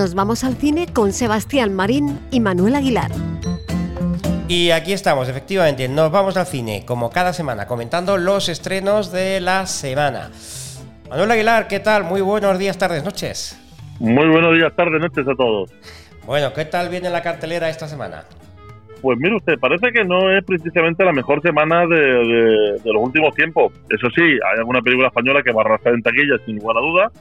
Nos vamos al cine con Sebastián Marín y Manuel Aguilar. Y aquí estamos, efectivamente, nos vamos al cine, como cada semana, comentando los estrenos de la semana. Manuel Aguilar, ¿qué tal? Muy buenos días, tardes, noches. Muy buenos días, tardes, noches a todos. Bueno, ¿qué tal viene la cartelera esta semana? Pues mire usted, parece que no es precisamente la mejor semana de, los últimos tiempos. Eso sí, hay alguna película española que va a arrastrar en taquilla, sin lugar a duda,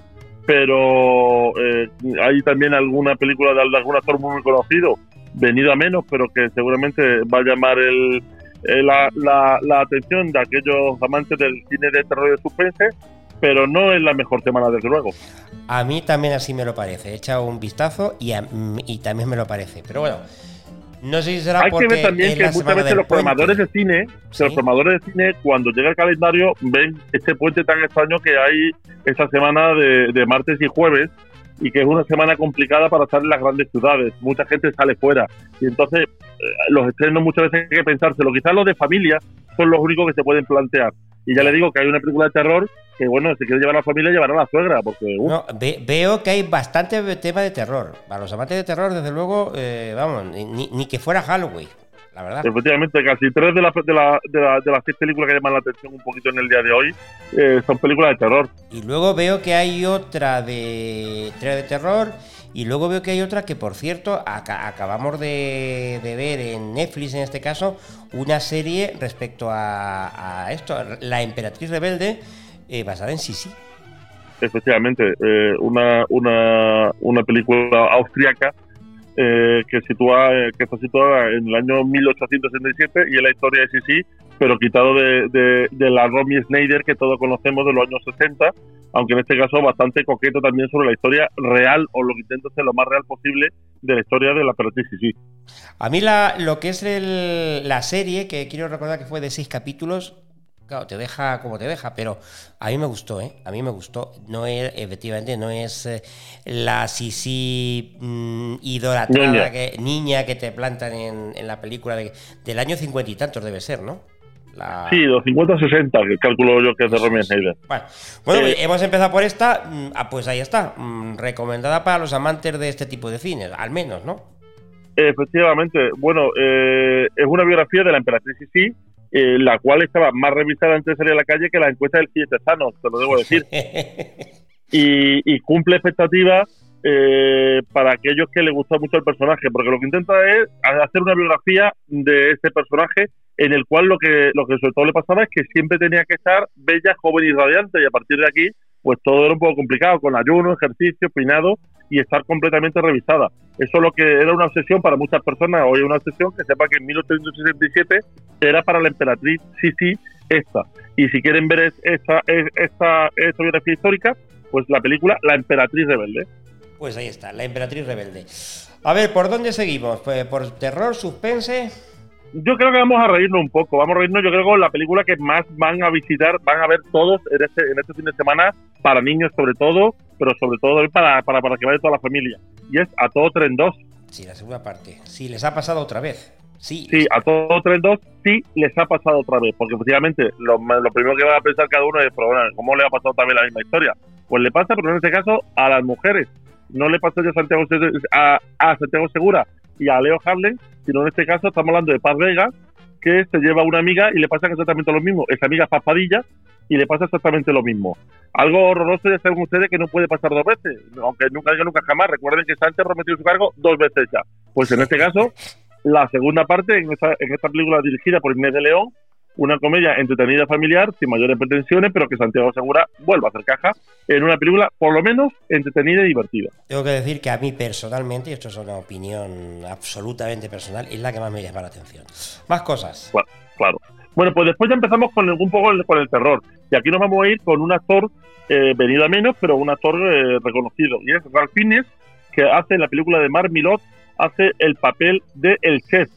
pero eh, hay también alguna película de, algún actor muy conocido, venido a menos, pero que seguramente va a llamar el, la, la, atención de aquellos amantes del cine de terror y de suspense, pero no es la mejor semana, desde luego. A mí también así me lo parece. He echado un vistazo y, y también me lo parece. Pero bueno, no sé si será Hay que ver también que muchas veces los programadores de cine, los programadores de cine, cuando llega el calendario, ven este puente tan extraño que hay esa semana de, martes y jueves y que es una semana complicada para estar en las grandes ciudades. Mucha gente sale fuera y entonces eh, los estrenos muchas veces hay que pensárselo. Quizás los de familia son los únicos que se pueden plantear. Y ya le digo que hay una película de terror que bueno, si quiere llevar a la familia, llevará a la suegra, porque... No, veo que hay bastante tema de terror. Para los amantes de terror, desde luego, eh, vamos, ni, ni, que fuera Halloween, la verdad. Efectivamente, casi tres de, la, de, la, de, las seis películas que llaman la atención un poquito en el día de hoy eh, son películas de terror. Y luego veo que hay otra de, de terror... Y luego veo que hay otra que, por cierto, acabamos de, ver en Netflix, en este caso, una serie respecto a, a esto, La Emperatriz Rebelde, eh, basada en Sisi. Efectivamente, eh, una, una, una película austriaca eh, que sitúa que está situada en el año 1867 y es la historia de Sisi, pero quitado de, de, la Romy Schneider que todos conocemos de los años 60, aunque en este caso bastante coqueto también sobre la historia real o lo que intenta ser lo más real posible de la historia de la emperatriz Sisi. A mí la, lo que es el, la serie, que quiero recordar que fue de seis capítulos, Claro, te deja como te deja, pero a mí me gustó, ¿eh? A mí me gustó. No es, efectivamente, no es eh, la Sisi mm, idolatrada niña. Que, niña que te plantan en, la película del año cincuenta y tantos, debe ser, ¿no? Sí, los 50 60, que calculo yo que es de Romy Schneider. Bueno, bueno eh, hemos empezado por esta, mm, ah, pues ahí está, mm, recomendada para los amantes de este tipo de cines, al menos, ¿no? Efectivamente, bueno, eh, es una biografía de la emperatriz Sisi, eh, la cual estaba más revisada antes de salir a la calle que la encuesta del Sano, te lo debo decir. y, cumple expectativas eh, para aquellos que les gusta mucho el personaje, porque lo que intenta es hacer una biografía de este personaje en el cual lo que, lo que sobre todo le pasaba es que siempre tenía que estar bella, joven y radiante, y a partir de aquí, pues todo era un poco complicado, con ayuno, ejercicio, peinado, y estar completamente revisada. Eso es lo que era una obsesión para muchas personas, hoy es una obsesión que sepa que en 1867 era para la emperatriz Sisi esta. Y si quieren ver esta, esta, esta biografía histórica, pues la película La emperatriz rebelde. Pues ahí está, La emperatriz rebelde. A ver, ¿por dónde seguimos? Pues ¿Por terror, suspense? Yo creo que vamos a reírnos un poco, vamos a reírnos, yo creo que la película que más van a visitar, van a ver todos en este, en este fin de semana, para niños sobre todo, pero sobre todo para, para, para que vaya toda la familia. Y es A Todo Tren 2. Sí, la segunda parte. Sí, les ha pasado otra vez. Sí, sí a Todo Tren 2 sí les ha pasado otra vez, porque efectivamente lo, lo primero que va a pensar cada uno es, pero bueno, ¿cómo le ha pasado también la misma historia? Pues le pasa, pero en este caso, a las mujeres. No le pasa a Santiago, a, a Santiago Segura y a Leo Harlem, sino en este caso estamos hablando de Paz Vega, que se lleva a una amiga y le pasa exactamente lo mismo. Esa amiga es y le pasa exactamente lo mismo. Algo horroroso ya saben ustedes que no puede pasar dos veces, aunque nunca diga nunca jamás. Recuerden que Sánchez prometió su cargo dos veces ya. Pues en este caso, la segunda parte, en esta, en esta película dirigida por Inés de León, una comedia entretenida familiar, sin mayores pretensiones, pero que Santiago Segura vuelva a hacer caja en una película por lo menos entretenida y divertida. Tengo que decir que a mí personalmente, y esto es una opinión absolutamente personal, es la que más me llama la atención. Más cosas. Claro. Bueno, pues después ya empezamos con un poco el, con el terror. Y aquí nos vamos a ir con un actor eh, venido a menos, pero un actor eh, reconocido. Y es Ralph Fiennes, que hace en la película de Mar Milot, hace el papel de El Chef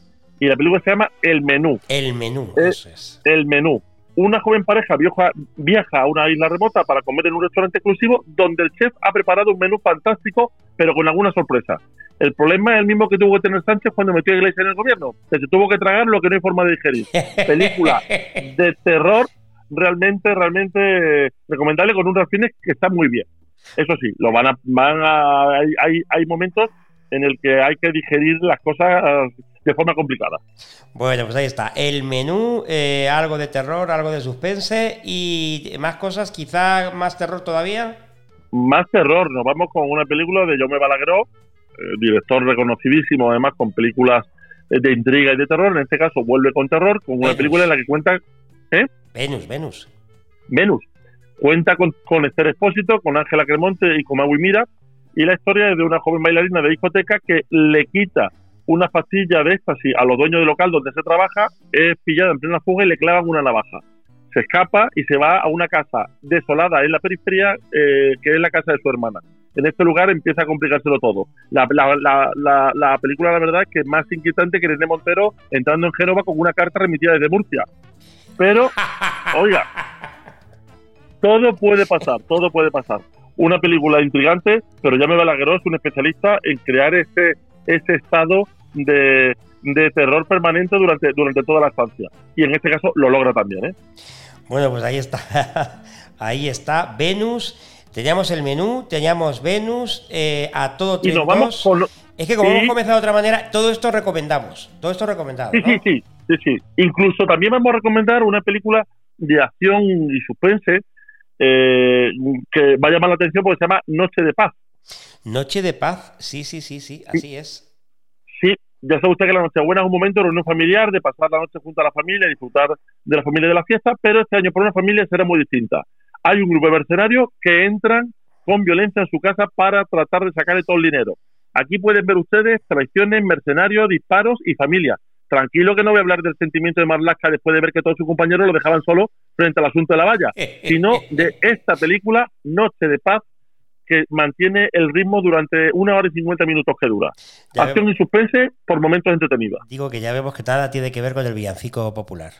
y la película se llama El Menú. El Menú, eso es. El Menú. Una joven pareja viaja, viaja a una isla remota para comer en un restaurante exclusivo donde el chef ha preparado un menú fantástico, pero con alguna sorpresa. El problema es el mismo que tuvo que tener Sánchez cuando metió a Iglesia en el gobierno, que se tuvo que tragar lo que no hay forma de digerir. Película de terror realmente, realmente recomendable con un Rafines que está muy bien. Eso sí, lo van a, van a, hay, hay momentos en el que hay que digerir las cosas de forma complicada. Bueno, pues ahí está. El menú, eh, algo de terror, algo de suspense y más cosas, quizá más terror todavía. Más terror, nos vamos con una película de Jaume Balagueró, eh, director reconocidísimo además con películas de intriga y de terror. En este caso vuelve con terror, con una película en la que cuenta... ¿eh? Venus, Venus. Venus. Cuenta con, con Esther Espósito, con Ángela Cremonte y con Maui Mira. Y la historia es de una joven bailarina de discoteca que le quita una pastilla de éxtasis a los dueños del local donde se trabaja, es pillada en plena fuga y le clavan una navaja. Se escapa y se va a una casa desolada en la periferia, eh, que es la casa de su hermana. En este lugar empieza a complicárselo todo. La, la, película, la verdad, es que es más inquietante que René Montero entrando en Génova con una carta remitida desde Murcia. Pero, oiga, todo puede pasar, todo puede pasar. Una película intrigante, pero ya me Balagueró es un especialista en crear este ese estado de, terror permanente durante, durante toda la estancia. Y en este caso lo logra también. ¿eh? Bueno, pues ahí está. ahí está. Venus. Teníamos el menú, teníamos Venus, eh, a todo tiempo. Y nos vamos Es que como hemos comenzado de otra manera, todo esto recomendamos. Todo esto recomendado. Sí, sí, sí, sí, sí. Incluso también vamos a recomendar una película de acción y suspense eh, que va a llamar la atención porque se llama Noche de Paz. Noche de paz, sí, sí, sí, sí, así es. Ya sabe usted que la Nochebuena es un momento de reunión familiar, de pasar la noche junto a la familia, disfrutar de la familia de la fiesta, pero este año por una familia será muy distinta. Hay un grupo de mercenarios que entran con violencia en su casa para tratar de sacarle todo el dinero. Aquí pueden ver ustedes traiciones, mercenarios, disparos y familia. Tranquilo que no voy a hablar del sentimiento de Marlaska después de ver que todos sus compañeros lo dejaban solo frente al asunto de la valla, sino de esta película, Noche de Paz, que mantiene el ritmo durante una hora y cincuenta minutos que dura. Acción y suspense por momentos entretenidos. Digo que ya vemos que nada tiene que ver con el villancico popular.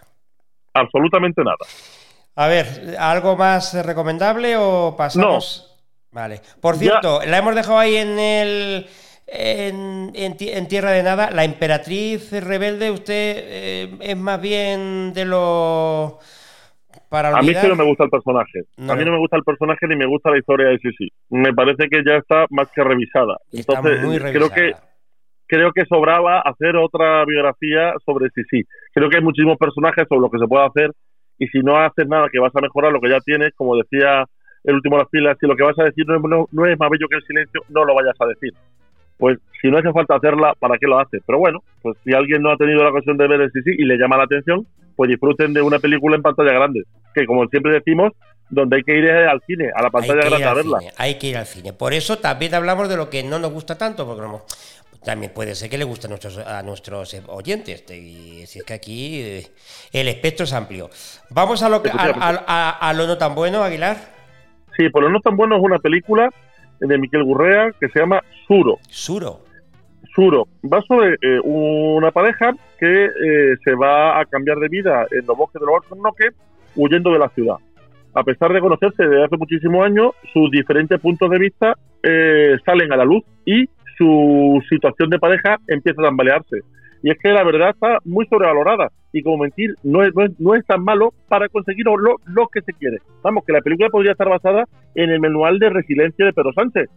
Absolutamente nada. A ver, ¿algo más recomendable o pasamos? No. Vale. Por cierto, la hemos dejado ahí en el. En, Tierra de Nada. La emperatriz rebelde, usted eh, es más bien de a mí sí no me gusta el personaje. A mí no me gusta el personaje ni me gusta la historia de Sisi. Me parece que ya está más que revisada. Entonces, creo que creo que sobraba hacer otra biografía sobre Sisi. Creo que hay muchísimos personajes sobre lo que se puede hacer y si no haces nada que vas a mejorar lo que ya tienes, como decía el último de las filas, si lo que vas a decir no es, no es más bello que el silencio, no lo vayas a decir pues si no hace falta hacerla, ¿para qué lo hace? Pero bueno, pues si alguien no ha tenido la ocasión de ver el CC y le llama la atención, pues disfruten de una película en pantalla grande, que como siempre decimos, donde hay que ir al cine, a la pantalla grande a verla. hay que ir al cine. Por eso también hablamos de lo que no nos gusta tanto, porque también puede ser que le guste a nuestros, a nuestros oyentes. Y si es que aquí eh, el espectro es amplio. Vamos a lo, a, lo no tan bueno, Aguilar. Sí, por lo no tan bueno es una película de Miquel Gurrea que se llama Suro. Suro. Suro. Va sobre eh, una pareja que eh, se va a cambiar de vida en los bosques de los huyendo de la ciudad. A pesar de conocerse desde hace muchísimos años, sus diferentes puntos de vista eh, salen a la luz y su situación de pareja empieza a tambalearse. Y es que la verdad está muy sobrevalorada. Y como mentir no es, no es, tan malo para conseguir lo, lo, que se quiere. Vamos, que la película podría estar basada en el manual de resiliencia de Pedro Sánchez.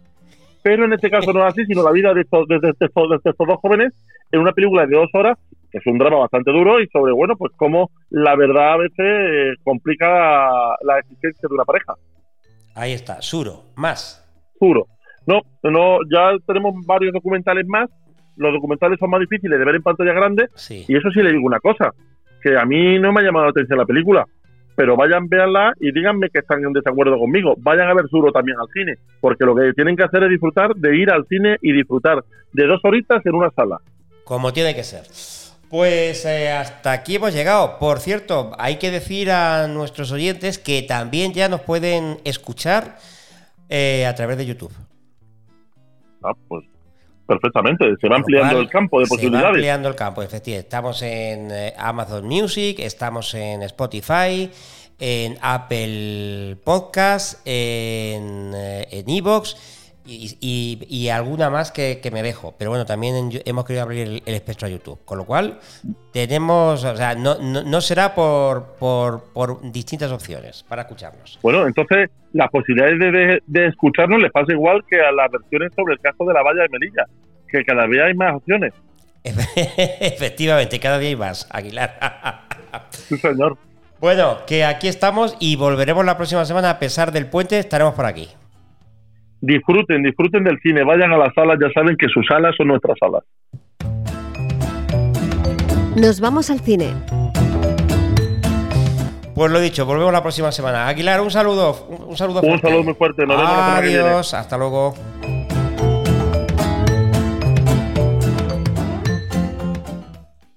Pero en este caso no es así, sino la vida de estos, de, estos, de estos dos jóvenes en una película de dos horas, que es un drama bastante duro y sobre, bueno, pues cómo la verdad a veces eh, complica la, existencia de una pareja. Ahí está, Suro, más. Suro. No, no, ya tenemos varios documentales más los documentales son más difíciles de ver en pantalla grande. Y eso sí le digo una cosa, que a mí no me ha llamado la atención la película. Pero vayan, véanla y díganme que están en desacuerdo conmigo. Vayan a ver Suro también al cine. Porque lo que tienen que hacer es disfrutar de ir al cine y disfrutar de dos horitas en una sala. Como tiene que ser. Pues eh, hasta aquí hemos llegado. Por cierto, hay que decir a nuestros oyentes que también ya nos pueden escuchar eh, a través de YouTube. Ah, pues Perfectamente, se va ampliando el campo de posibilidades. Se va ampliando el campo, efectivamente. Estamos en eh, Amazon Music, estamos en Spotify, en Apple Podcast, en eh, Evox y, alguna más que, me dejo. Pero bueno, también hemos querido abrir el, espectro a YouTube. Con lo cual, tenemos, o sea, no, no, será por, por, distintas opciones para escucharnos. Bueno, entonces las posibilidades de, escucharnos les pasa igual que a las versiones sobre el caso de la valla de Melilla, que cada vez hay más opciones. Efectivamente, cada día hay más, Aguilar. sí, señor. Bueno, que aquí estamos y volveremos la próxima semana. A pesar del puente, estaremos por aquí disfruten, disfruten del cine, vayan a las salas, ya saben que sus salas son nuestras salas. Nos vamos al cine. Pues lo dicho, volvemos la próxima semana. Aguilar, un saludo. Un, saludo Un saludo muy fuerte. Nos vemos la semana que viene. hasta luego.